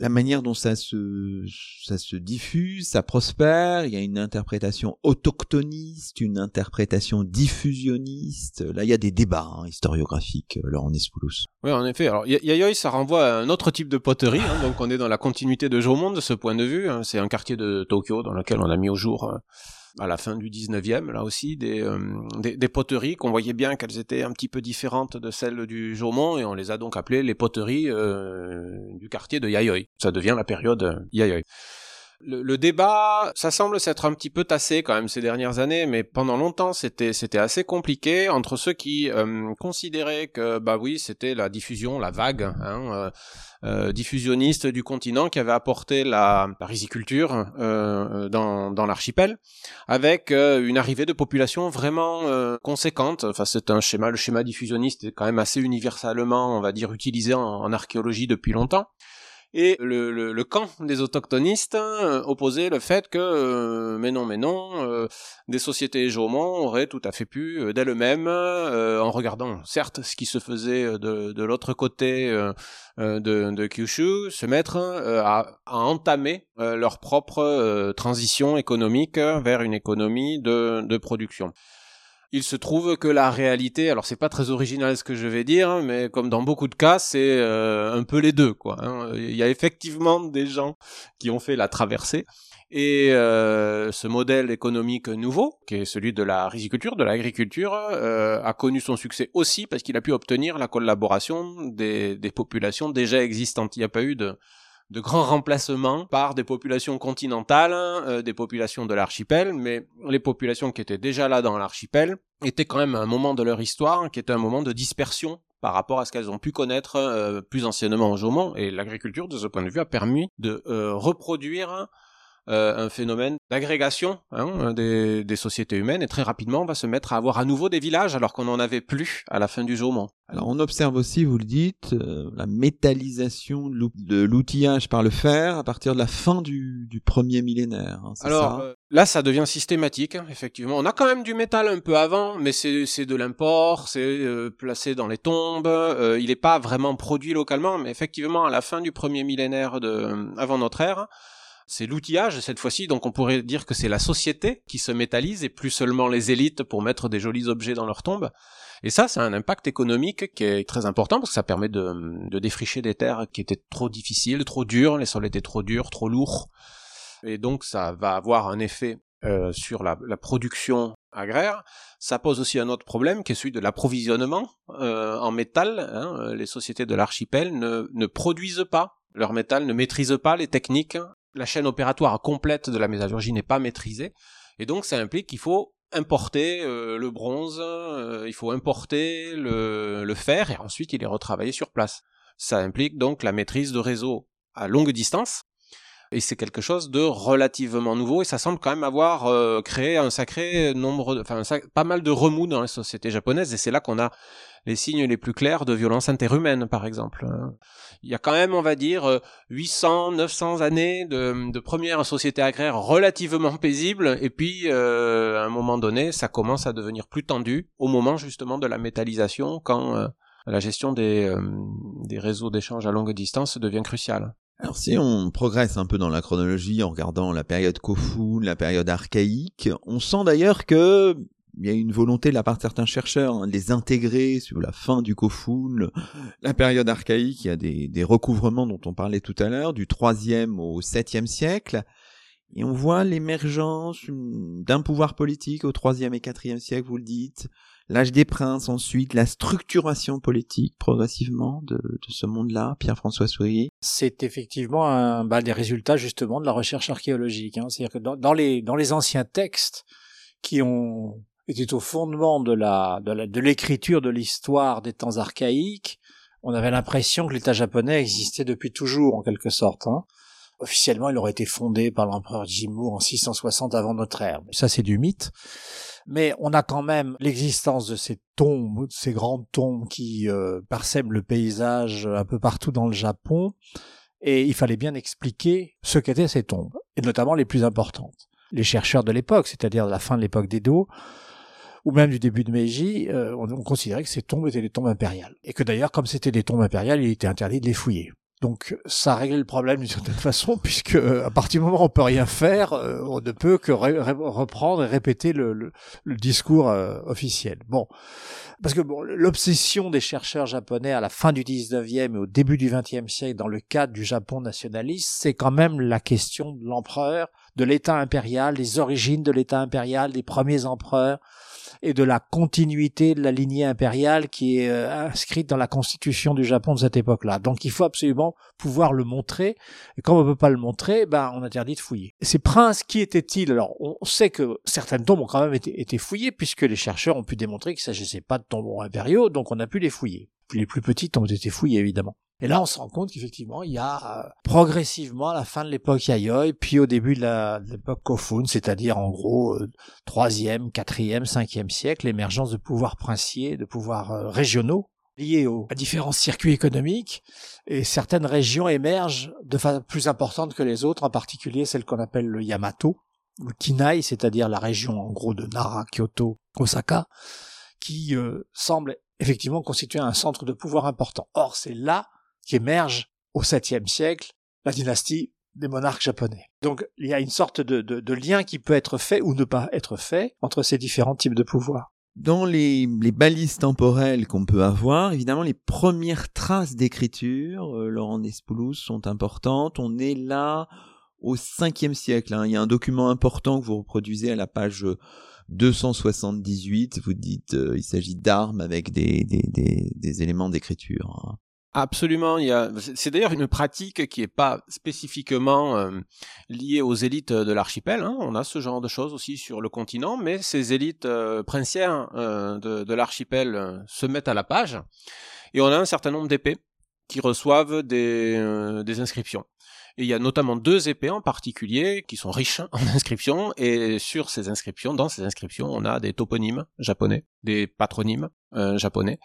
la manière dont ça se, diffuse, ça prospère, il y a une interprétation autochtoniste, une interprétation diffusionniste. Là, il y a des débats hein, historiographiques, euh, Laurent Nespoulos. Oui, en effet. Alors, Yayoi, ça renvoie à un autre type de poterie. Hein, donc, on est dans la continuité de Jomon de ce point de vue. Hein. C'est un quartier de Tokyo dans lequel on a mis au jour euh, à la fin du 19e, là aussi, des, euh, des, poteries qu'on voyait bien qu'elles étaient un petit peu différentes de celles du Jaumont, et on les a donc appelées les poteries euh, du quartier de Yayoi. Ça devient la période euh, Yayoi. Le, le, débat, ça semble s'être un petit peu tassé quand même ces dernières années, mais pendant longtemps c'était c'était assez compliqué entre ceux qui euh, considéraient que bah oui c'était la diffusion, la vague hein, euh, euh, diffusionniste du continent qui avait apporté la, la riziculture euh, dans, dans l'archipel, avec euh, une arrivée de population vraiment conséquente. Enfin c'est un schéma, le schéma diffusionniste est quand même assez universellement, on va dire, utilisé en, en archéologie depuis longtemps et le, camp des autochtonistes euh, opposait le fait que, euh, mais non, mais non, euh, des sociétés Jomon auraient tout à fait pu, d'elles-mêmes, en regardant certes ce qui se faisait de, de l'autre côté de, de, Kyushu, se mettre à, à, entamer leur propre transition économique vers une économie de, de production. Il se trouve que la réalité, alors c'est pas très original ce que je vais dire, hein, mais comme dans beaucoup de cas, c'est euh, un peu les deux, quoi. Hein. Il y a effectivement des gens qui ont fait la traversée. Et euh, ce modèle économique nouveau, qui est celui de la riziculture, de l'agriculture, euh, a connu son succès aussi parce qu'il a pu obtenir la collaboration des, des populations déjà existantes. Il n'y a pas eu de, de grands remplacements par des populations continentales, euh, des populations de l'archipel, mais les populations qui étaient déjà là dans l'archipel étaient quand même un moment de leur histoire qui était un moment de dispersion par rapport à ce qu'elles ont pu connaître euh, plus anciennement en Jomon, et l'agriculture, de ce point de vue, a permis de euh, reproduire euh, un phénomène d'agrégation hein, des, des, sociétés humaines et très rapidement on va se mettre à avoir à nouveau des villages alors qu'on n'en avait plus à la fin du Jomon. Alors on observe aussi, vous le dites, euh, la métallisation de l'outillage par le fer à partir de la fin du, du premier millénaire. Hein, alors ça? euh, là ça devient systématique, hein, effectivement. On a quand même du métal un peu avant, mais c'est de l'import, c'est placé dans les tombes, il n'est pas vraiment produit localement, mais effectivement à la fin du premier millénaire de, avant notre ère, c'est l'outillage cette fois-ci, donc on pourrait dire que c'est la société qui se métallise et plus seulement les élites pour mettre des jolis objets dans leur tombe. Et ça, c'est un impact économique qui est très important parce que ça permet de, de défricher des terres qui étaient trop difficiles, trop dures, les sols étaient trop durs, trop lourds. Et donc ça va avoir un effet euh, sur la, la, production agraire. Ça pose aussi un autre problème qui est celui de l'approvisionnement euh, en métal. Hein. Les sociétés de l'archipel ne, ne produisent pas leur métal, ne maîtrisent pas les techniques la chaîne opératoire complète de la métallurgie n'est pas maîtrisée, et donc ça implique qu'il faut importer euh, le bronze, euh, il faut importer le, fer, et ensuite il est retravaillé sur place. Ça implique donc la maîtrise de réseaux à longue distance, et c'est quelque chose de relativement nouveau, et ça semble quand même avoir euh, créé un sacré nombre, enfin pas mal de remous dans les sociétés japonaises, et c'est là qu'on a les signes les plus clairs de violence interhumaine, par exemple. Il y a quand même, on va dire, 800, 900 années de, première société agraire relativement paisible, et puis, euh, à un moment donné, ça commence à devenir plus tendu, au moment justement de la métallisation, quand euh, la gestion des, euh, des réseaux d'échange à longue distance devient cruciale. Alors si on progresse un peu dans la chronologie en regardant la période Kofun, la période archaïque, on sent d'ailleurs que il y a une volonté de la part de certains chercheurs hein, de les intégrer sur la fin du Kofun, la période archaïque, il y a des, des recouvrements dont on parlait tout à l'heure, du 3e au 7e siècle, et on voit l'émergence d'un pouvoir politique au 3e et 4e siècle, vous le dites, l'âge des princes ensuite, la structuration politique progressivement de, de ce monde-là, Pierre-François Souris. C'est effectivement un bah, des résultats justement de la recherche archéologique. Hein. C'est-à-dire que dans, dans, les, dans les anciens textes qui ont était au fondement de la de l'écriture de l'histoire des temps archaïques. On avait l'impression que l'État japonais existait depuis toujours, en quelque sorte. Hein. Officiellement, il aurait été fondé par l'empereur Jimmu en 660 avant notre ère. Ça, c'est du mythe. Mais on a quand même l'existence de ces tombes, ces grandes tombes qui euh, parsèment le paysage un peu partout dans le Japon. Et il fallait bien expliquer ce qu'étaient ces tombes, et notamment les plus importantes. Les chercheurs de l'époque, c'est-à-dire de la fin de l'époque d'Edo, ou même du début de Meiji, euh, on, on, considérait que ces tombes étaient des tombes impériales. Et que d'ailleurs, comme c'était des tombes impériales, il était interdit de les fouiller. Donc ça réglait le problème d'une certaine façon, puisque euh, à partir du moment où on peut rien faire, euh, on ne peut que reprendre et répéter le, le, le discours euh, officiel. Bon, parce que bon, l'obsession des chercheurs japonais à la fin du 19e et au début du 20e siècle dans le cadre du Japon nationaliste, c'est quand même la question de l'empereur, de l'État impérial, des origines de l'État impérial, des premiers empereurs, et de la continuité de la lignée impériale qui est euh, inscrite dans la constitution du Japon de cette époque-là. Donc il faut absolument pouvoir le montrer. Et comme on ne peut pas le montrer, ben on interdit de fouiller. Ces princes, qui étaient-ils? Alors on sait que certaines tombes ont quand même été, été fouillées puisque les chercheurs ont pu démontrer qu'il ne s'agissait pas de tombeaux impériaux, donc on a pu les fouiller. Les plus petites ont été fouillées évidemment. Et là, on se rend compte qu'effectivement, il y a euh, progressivement à la fin de l'époque Yayoi, puis au début de l'époque Kofun, c'est-à-dire en gros euh, troisième, quatrième, cinquième siècle, l'émergence de pouvoirs princiers, de pouvoirs euh, régionaux liés à différents circuits économiques, et certaines régions émergent de façon plus importante que les autres, en particulier celle qu'on appelle le Yamato, le Kinai, c'est-à-dire la région en gros de Nara, Kyoto, Osaka, qui semble effectivement constituer un centre de pouvoir important. Or, c'est là qu'émerge au 7e siècle la dynastie des monarques japonais. Donc il y a une sorte de, lien qui peut être fait ou ne pas être fait entre ces différents types de pouvoirs. Dans les, balises temporelles qu'on peut avoir, évidemment, les premières traces d'écriture, euh, Laurent Nespoulos, sont importantes. On est là au 5e siècle. Hein. Il y a un document important que vous reproduisez à la page 278. Vous dites euh, il s'agit d'armes avec des éléments d'écriture. Hein. Absolument, il y a c'est d'ailleurs une pratique qui est pas spécifiquement euh, liée aux élites de l'archipel. Hein. On a ce genre de choses aussi sur le continent, mais ces élites euh, princières euh, de, l'archipel se mettent à la page et on a un certain nombre d'épées qui reçoivent des, des inscriptions. Et il y a notamment deux épées en particulier qui sont riches en inscriptions et sur ces inscriptions, dans ces inscriptions, on a des toponymes japonais, des patronymes japonais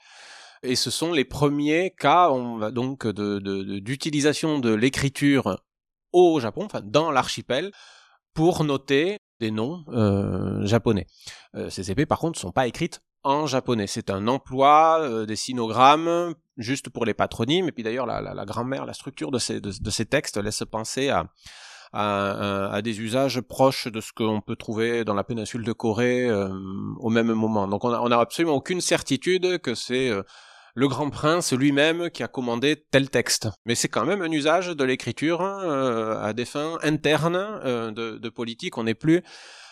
et ce sont les premiers cas donc d'utilisation de, l'écriture au Japon, enfin dans l'archipel, pour noter des noms euh, japonais. Euh, ces épées par contre ne sont pas écrites en japonais. C'est un emploi euh, des sinogrammes juste pour les patronymes. Et puis d'ailleurs la, grammaire, la structure de ces, textes laisse penser à, des usages proches de ce qu'on peut trouver dans la péninsule de Corée au même moment. Donc on a, on a absolument aucune certitude que c'est le grand prince lui-même qui a commandé tel texte. Mais c'est quand même un usage de l'écriture euh, à des fins internes euh, de, de, politique. On n'est plus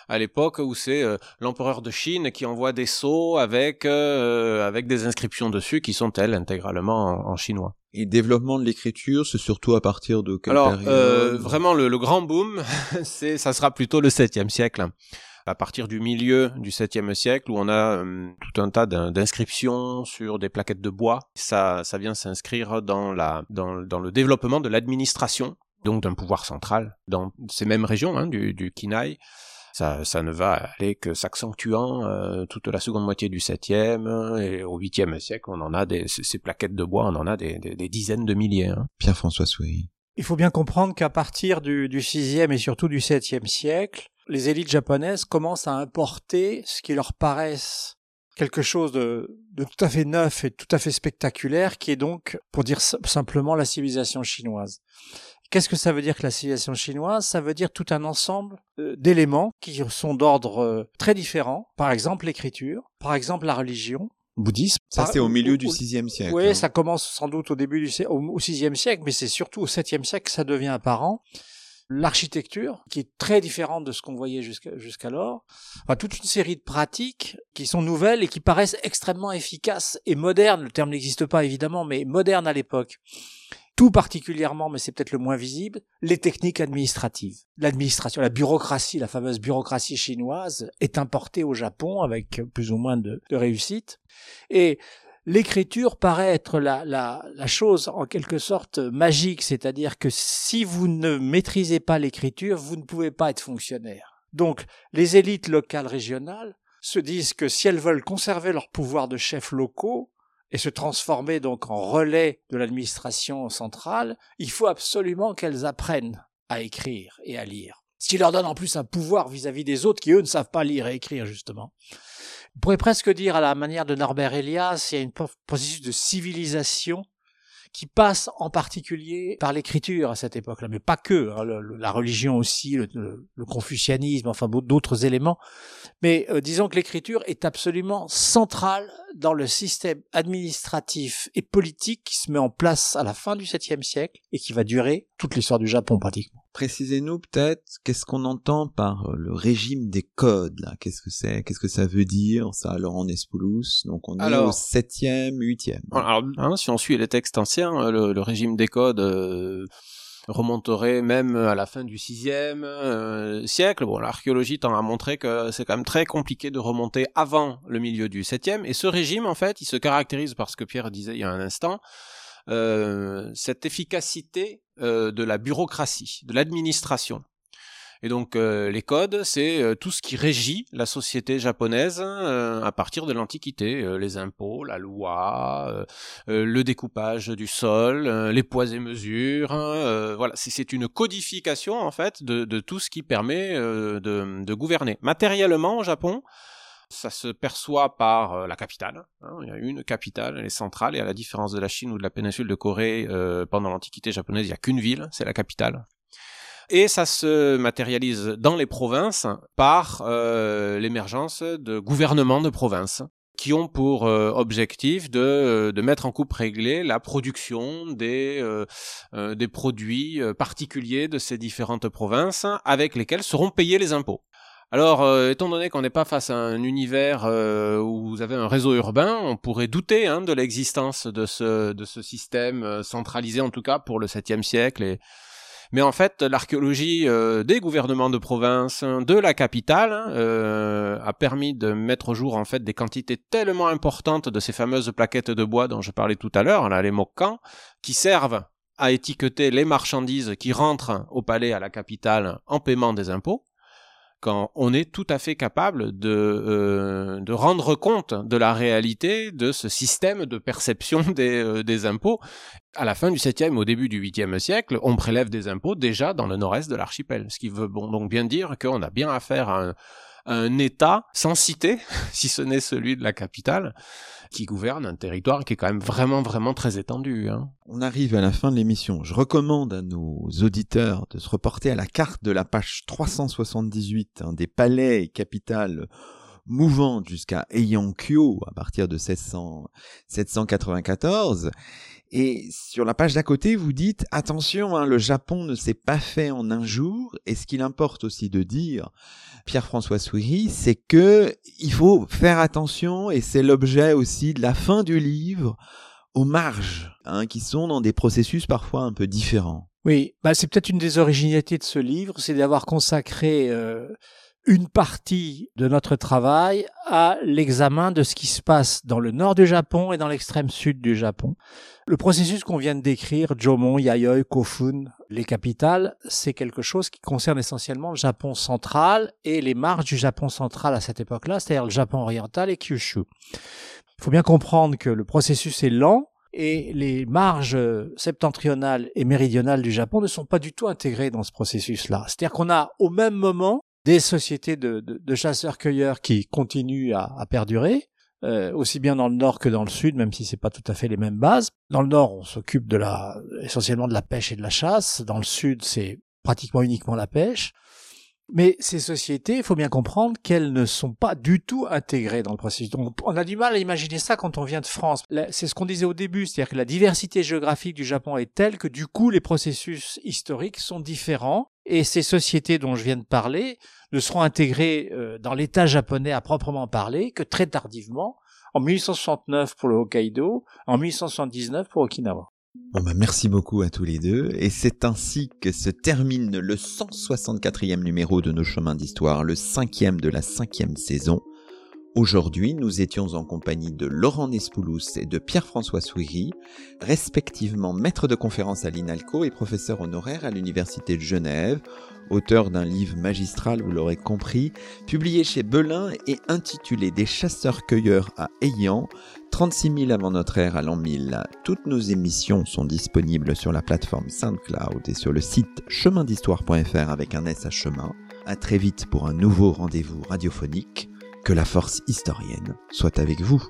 à l'époque où c'est euh, l'empereur de Chine qui envoie des sceaux avec avec des inscriptions dessus qui sont elles intégralement en, chinois. Et développement de l'écriture, c'est surtout à partir de quelle Alors, vraiment le, le, grand boom, c'est ça sera plutôt le 7e siècle à partir du milieu du 7e siècle où on a euh, tout un tas d'inscriptions sur des plaquettes de bois. Ça, ça vient s'inscrire dans, le développement de l'administration, donc d'un pouvoir central dans ces mêmes régions hein, du, du Kinai. Ça, ne va aller que s'accentuant euh, toute la seconde moitié du 7e et au 8e siècle, on en a des, ces plaquettes de bois, on en a des dizaines de milliers. Hein. Pierre-François Souris. Il faut bien comprendre qu'à partir du, du 6e et surtout du 7e siècle, les élites japonaises commencent à importer ce qui leur paraissent quelque chose de, tout à fait neuf et tout à fait spectaculaire, qui est donc, pour dire simplement, la civilisation chinoise. Qu'est-ce que ça veut dire que la civilisation chinoise? Ça veut dire tout un ensemble euh, d'éléments qui sont d'ordre euh, très différent. Par exemple, l'écriture, par exemple, la religion, bouddhisme. Ça, c'est au milieu du VIe siècle. Oui, hein. ça commence sans doute au début du au, siècle, mais c'est surtout au VIIe siècle que ça devient apparent l'architecture, qui est très différente de ce qu'on voyait jusqu'alors, enfin, toute une série de pratiques qui sont nouvelles et qui paraissent extrêmement efficaces et modernes. Le terme n'existe pas évidemment, mais modernes à l'époque. Tout particulièrement, mais c'est peut-être le moins visible, les techniques administratives. L'administration, la bureaucratie, la fameuse bureaucratie chinoise est importée au Japon avec plus ou moins de, réussite. Et l'écriture paraît être la, la, la, chose en quelque sorte magique, c'est-à-dire que si vous ne maîtrisez pas l'écriture, vous ne pouvez pas être fonctionnaire. Donc les élites locales régionales se disent que si elles veulent conserver leur pouvoir de chefs locaux et se transformer donc en relais de l'administration centrale, il faut absolument qu'elles apprennent à écrire et à lire. Ce qui leur donne en plus un pouvoir vis-à-vis des autres qui, eux, ne savent pas lire et écrire, justement. On pourrait presque dire, à la manière de Norbert Elias, il y a un processus de civilisation qui passe en particulier par l'écriture à cette époque-là, mais pas que, hein, la religion aussi, le, confucianisme, enfin d'autres éléments. Mais euh, disons que l'écriture est absolument centrale dans le système administratif et politique qui se met en place à la fin du 7e siècle et qui va durer toute l'histoire du Japon pratiquement. Précisez-nous peut-être qu'est-ce qu'on entend par euh, le régime des codes là. Qu'est-ce que c'est? Qu'est-ce que ça veut dire? Ça Laurent Nespoulos Donc on est au septième, huitième. Alors hein, si on suit les textes anciens, euh, le, régime des codes euh, remonterait même à la fin du sixième siècle. Bon, l'archéologie tend à montrer que c'est quand même très compliqué de remonter avant le milieu du septième. Et ce régime, en fait, il se caractérise par ce que Pierre disait il y a un instant, euh, cette efficacité euh, de la bureaucratie, de l'administration. Et donc euh, les codes, c'est tout ce qui régit la société japonaise à partir de l'Antiquité, les impôts, la loi, le découpage du sol, les poids et mesures. voilà, c'est une codification en fait de, de, tout ce qui permet de, de, gouverner. Matériellement, au Japon, ça se perçoit par euh, la capitale. Hein. il y a une capitale, elle est centrale, et à la différence de la Chine ou de la péninsule de Corée, euh, pendant l'Antiquité japonaise, il n'y a qu'une ville, c'est la capitale. Et ça se matérialise dans les provinces par euh, l'émergence de gouvernements de provinces qui ont pour objectif de, mettre en coupe réglée la production des, des produits particuliers de ces différentes provinces avec lesquels seront payés les impôts. Alors, euh, étant donné qu'on n'est pas face à un univers euh, où vous avez un réseau urbain, on pourrait douter hein, de l'existence de ce, système euh, centralisé, en tout cas pour le 7e siècle. Mais en fait, l'archéologie des gouvernements de province, de la capitale, hein, a permis de mettre au jour en fait des quantités tellement importantes de ces fameuses plaquettes de bois dont je parlais tout à l'heure, là, les mokkans, qui servent à étiqueter les marchandises qui rentrent au palais à la capitale en paiement des impôts quand on est tout à fait capable de, euh, de rendre compte de la réalité de ce système de perception des, euh, des impôts. À la fin du 7e, au début du 8e siècle, on prélève des impôts déjà dans le nord-est de l'archipel, ce qui veut donc bien dire qu'on a bien affaire à un, un État sans cité, si ce n'est celui de la capitale, qui gouverne un territoire qui est quand même vraiment, vraiment très étendu. Hein. On arrive à la fin de l'émission. Je recommande à nos auditeurs de se reporter à la carte de la page 378 hein, des palais capitales mouvantes jusqu'à Eyankyo à partir de 1600, 794 et sur la page d'à côté, vous dites attention, hein, le Japon ne s'est pas fait en un jour. Et ce qu'il importe aussi de dire, Pierre-François Souiri, c'est que il faut faire attention, et c'est l'objet aussi de la fin du livre, aux marges, hein, qui sont dans des processus parfois un peu différents. Oui, bah c'est peut-être une des originalités de ce livre, c'est d'avoir consacré euh, une partie de notre travail à l'examen de ce qui se passe dans le nord du Japon et dans l'extrême sud du Japon. Le processus qu'on vient de décrire, Jomon, Yayoi, Kofun, les capitales, c'est quelque chose qui concerne essentiellement le Japon central et les marges du Japon central à cette époque-là, c'est-à-dire le Japon oriental et Kyushu. Il faut bien comprendre que le processus est lent, et les marges septentrionales et méridionales du Japon ne sont pas du tout intégrées dans ce processus-là. C'est-à-dire qu'on a au même moment des sociétés de, de, chasseurs-cueilleurs qui continuent à, à perdurer, euh, aussi bien dans le nord que dans le sud, même si c'est pas tout à fait les mêmes bases. Dans le nord, on s'occupe de la, essentiellement de la pêche et de la chasse. Dans le sud, c'est pratiquement uniquement la pêche. Mais ces sociétés, il faut bien comprendre qu'elles ne sont pas du tout intégrées dans le processus. Donc, on a du mal à imaginer ça quand on vient de France. C'est ce qu'on disait au début, c'est-à-dire que la diversité géographique du Japon est telle que du coup, les processus historiques sont différents et ces sociétés dont je viens de parler ne seront intégrées euh, dans l'État japonais à proprement parler que très tardivement, en 1869 pour le Hokkaido, en 1879 pour Okinawa. Bon bah merci beaucoup à tous les deux, et c'est ainsi que se termine le 164e numéro de nos chemins d'histoire, le cinquième de la cinquième saison. Aujourd'hui, nous étions en compagnie de Laurent Nespoulous et de Pierre-François Souiry, respectivement maître de conférence à l'INALCO et professeur honoraire à l'Université de Genève, auteur d'un livre magistral, vous l'aurez compris, publié chez Belin et intitulé Des chasseurs-cueilleurs à Ayant, 36 000 avant notre ère à l'an 1000. Toutes nos émissions sont disponibles sur la plateforme SoundCloud et sur le site chemindhistoire.fr avec un S à chemin. À très vite pour un nouveau rendez-vous radiophonique. Que la force historienne soit avec vous.